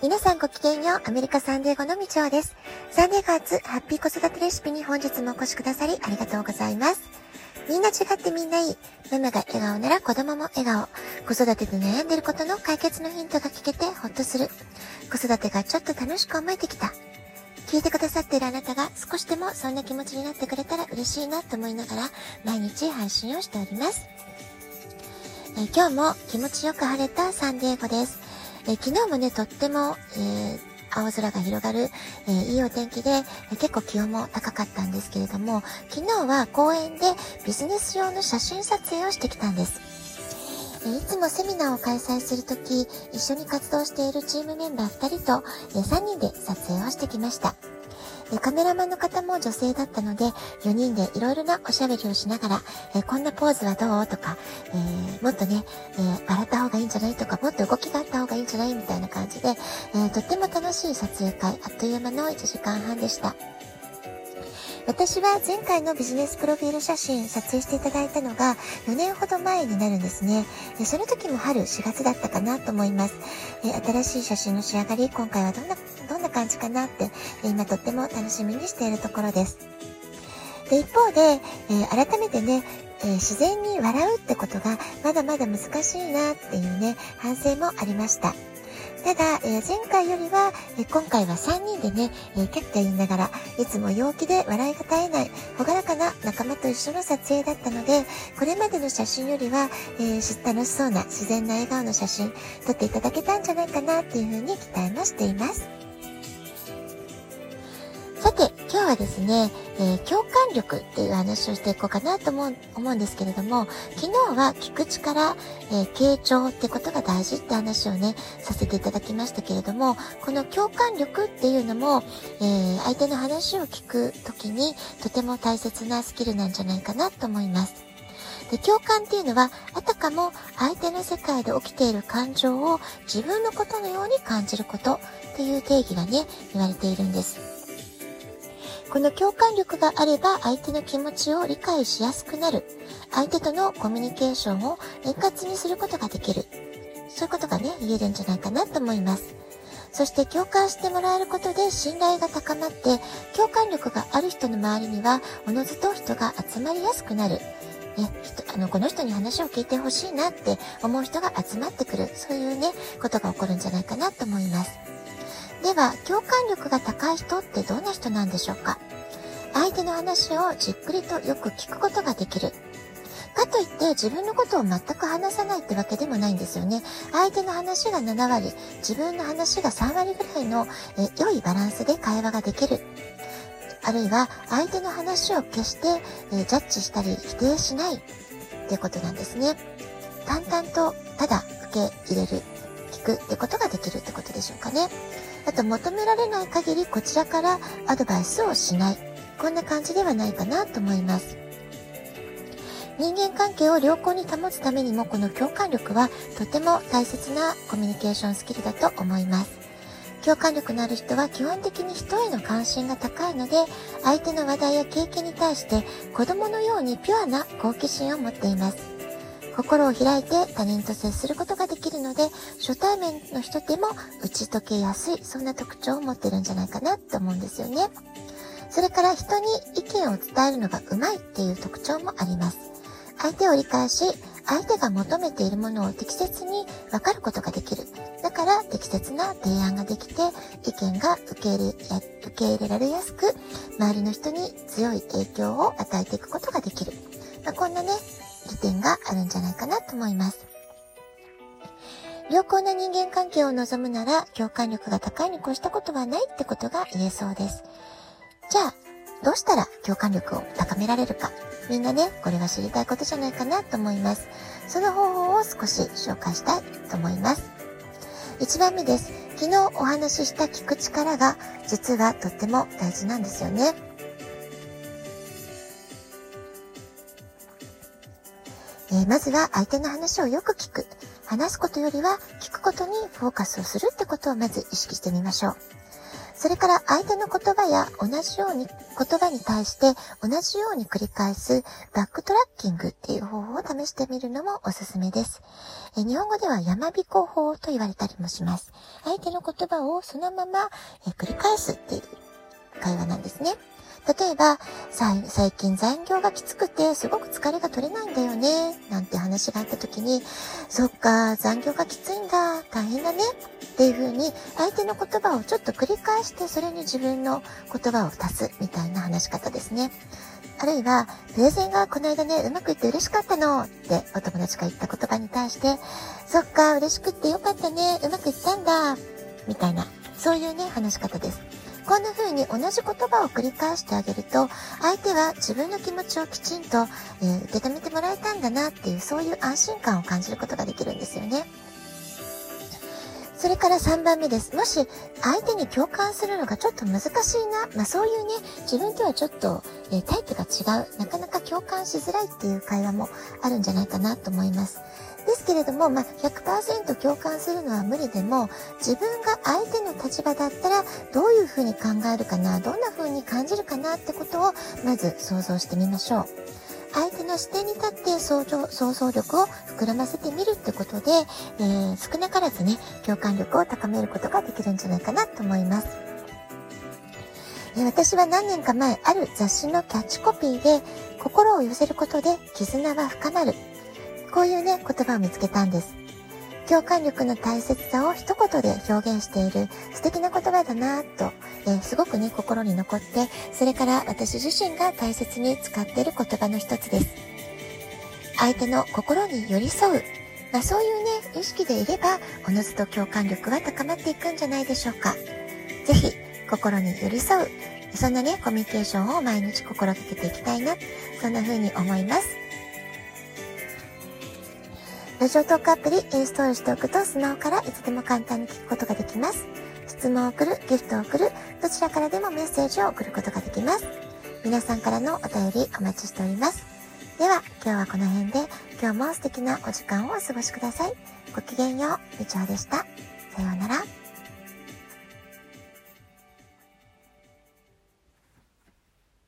皆さんごきげんよう、アメリカサンデーゴのみちおです。サンデーゴ初ハッピー子育てレシピに本日もお越しくださりありがとうございます。みんな違ってみんないい。ママが笑顔なら子供も笑顔。子育てで悩んでることの解決のヒントが聞けてほっとする。子育てがちょっと楽しく思えてきた。聞いてくださっているあなたが少しでもそんな気持ちになってくれたら嬉しいなと思いながら毎日配信をしております。え、今日も気持ちよく晴れたサンデーゴです。え、昨日もね、とっても、えー、青空が広がる、えー、いいお天気で、え、結構気温も高かったんですけれども、昨日は公園でビジネス用の写真撮影をしてきたんです。いつもセミナーを開催するとき、一緒に活動しているチームメンバー2人と3人で撮影をしてきました。えカメラマンの方も女性だったので、4人でいろいろなおしゃべりをしながら、えこんなポーズはどう？とか、え、もっとね、え、笑った方がいいんじゃない？とか、もっと動きがあった方がいいんじゃない？みたいな感じで、え、とっても楽しい撮影会、あっという間の1時間半でした。私は前回のビジネスプロフィール写真撮影していただいたのが4年ほど前になるんですね。その時も春4月だったかなと思います。新しい写真の仕上がり、今回はどんな、どんな感じかなって今とっても楽しみにしているところです。で一方で、え改めてね、え自然に笑うってことがまだまだ難しいなっていうね、反省もありました。ただ、えー、前回よりは、えー、今回は3人でね、えー、キャッキャ言いながら、いつも陽気で笑いが絶えない、朗らかな仲間と一緒の撮影だったので、これまでの写真よりは、えー、楽しそうな自然な笑顔の写真、撮っていただけたんじゃないかなっていうふうに期待もしています。さて、今日はですね、えー、共感力っていう話をしていこうかなと思う思うんですけれども、昨日は聞く力、えー、傾聴ってことが大事って話をね、させていただきましたけれども、この共感力っていうのも、えー、相手の話を聞くときにとても大切なスキルなんじゃないかなと思います。で、共感っていうのは、あたかも相手の世界で起きている感情を自分のことのように感じることっていう定義がね、言われているんです。この共感力があれば相手の気持ちを理解しやすくなる。相手とのコミュニケーションを円滑にすることができる。そういうことがね、言えるんじゃないかなと思います。そして共感してもらえることで信頼が高まって、共感力がある人の周りには、おのずと人が集まりやすくなる。ね、あの、この人に話を聞いてほしいなって思う人が集まってくる。そういうね、ことが起こるんじゃないかなと思います。では、共感力が高い人ってどんな人なんでしょうか？相手の話をじっくりとよく聞くことができる。かといって自分のことを全く話さないってわけでもないんですよね。相手の話が7割、自分の話が3割ぐらいのえ良いバランスで会話ができる。あるいは相手の話を決してえジャッジしたり否定しないってことなんですね。淡々とただ受け入れる、聞くってことができるってことでしょうかね。あと求められない限りこちらからアドバイスをしない。こんな感じではないかなと思います。人間関係を良好に保つためにもこの共感力はとても大切なコミュニケーションスキルだと思います。共感力のある人は基本的に人への関心が高いので、相手の話題や経験に対して子供のようにピュアな好奇心を持っています。心を開いて他人と接することができるので、初対面の人でも打ち解けやすい、そんな特徴を持ってるんじゃないかなと思うんですよね。それから人に意見を伝えるのがうまいっていう特徴もあります。相手を理解し、相手が求めているものを適切に分かることができる。だから適切な提案ができて、意見が受け入れ、受け入れられやすく、周りの人に強い影響を与えていくことができる。まあ、こんなね、利点があるんじゃないかなと思います。良好な人間関係を望むなら、共感力が高いに越したことはないってことが言えそうです。じゃあ、どうしたら共感力を高められるか。みんなね、これは知りたいことじゃないかなと思います。その方法を少し紹介したいと思います。1番目です。昨日お話しした聞く力が実はとっても大事なんですよね。えー、まずは相手の話をよく聞く。話すことよりは聞くことにフォーカスをするってことをまず意識してみましょう。それから相手の言葉や同じように言葉に対して同じように繰り返すバックトラッキングっていう方法を試してみるのもおすすめです。え日本語では山彦法と言われたりもします。相手の言葉をそのまま、え繰り返すっていう会話なんですね。例えば、最近残業がきつくてすごく疲れが取れないんだよね、なんて話があった時に、そっか、残業がきついんだ、大変だね、っていう風に相手の言葉をちょっと繰り返してそれに自分の言葉を足すみたいな話し方ですね。あるいは、プレゼンがこの間ね、うまくいって嬉しかったのってお友達が言った言葉に対して、そっか、嬉しくってよかったね、うまくいったんだ、みたいな、そういうね、話し方です。こんな風に同じ言葉を繰り返してあげると、相手は自分の気持ちをきちんと、えー、受け止めてもらえたんだなっていう、そういう安心感を感じることができるんですよね。それから3番目です。もし相手に共感するのがちょっと難しいな、まあそういうね、自分とはちょっと、えー、タイプが違う、なかなか共感しづらいっていう会話もあるんじゃないかなと思います。ですけれども、まあ、100%共感するのは無理でも、自分が相手の立場だったら、どういうふうに考えるかな、どんなふうに感じるかなってことを、まず想像してみましょう。相手の視点に立って想像想像力を膨らませてみるってことで、えー、少なからずね、共感力を高めることができるんじゃないかなと思います。私は何年か前、ある雑誌のキャッチコピーで、心を寄せることで絆は深まるこういうね、言葉を見つけたんです。共感力の大切さを一言で表現している素敵な言葉だなぁと、えー、すごくね、心に残って、それから私自身が大切に使っている言葉の一つです。相手の心に寄り添う。まあ、そういうね、意識でいれば、おのずと共感力は高まっていくんじゃないでしょうか。ぜひ、心に寄り添う。そんなね、コミュニケーションを毎日心がけていきたいな、そんな風に思います。ラジオトークアプリインストールしておくとスマホからいつでも簡単に聞くことができます。質問を送る、ギフトを送る、どちらからでもメッセージを送ることができます。皆さんからのお便りお待ちしております。では、今日はこの辺で、今日も素敵なお時間をお過ごしください。ごきげんよう、みちおでした。さようなら。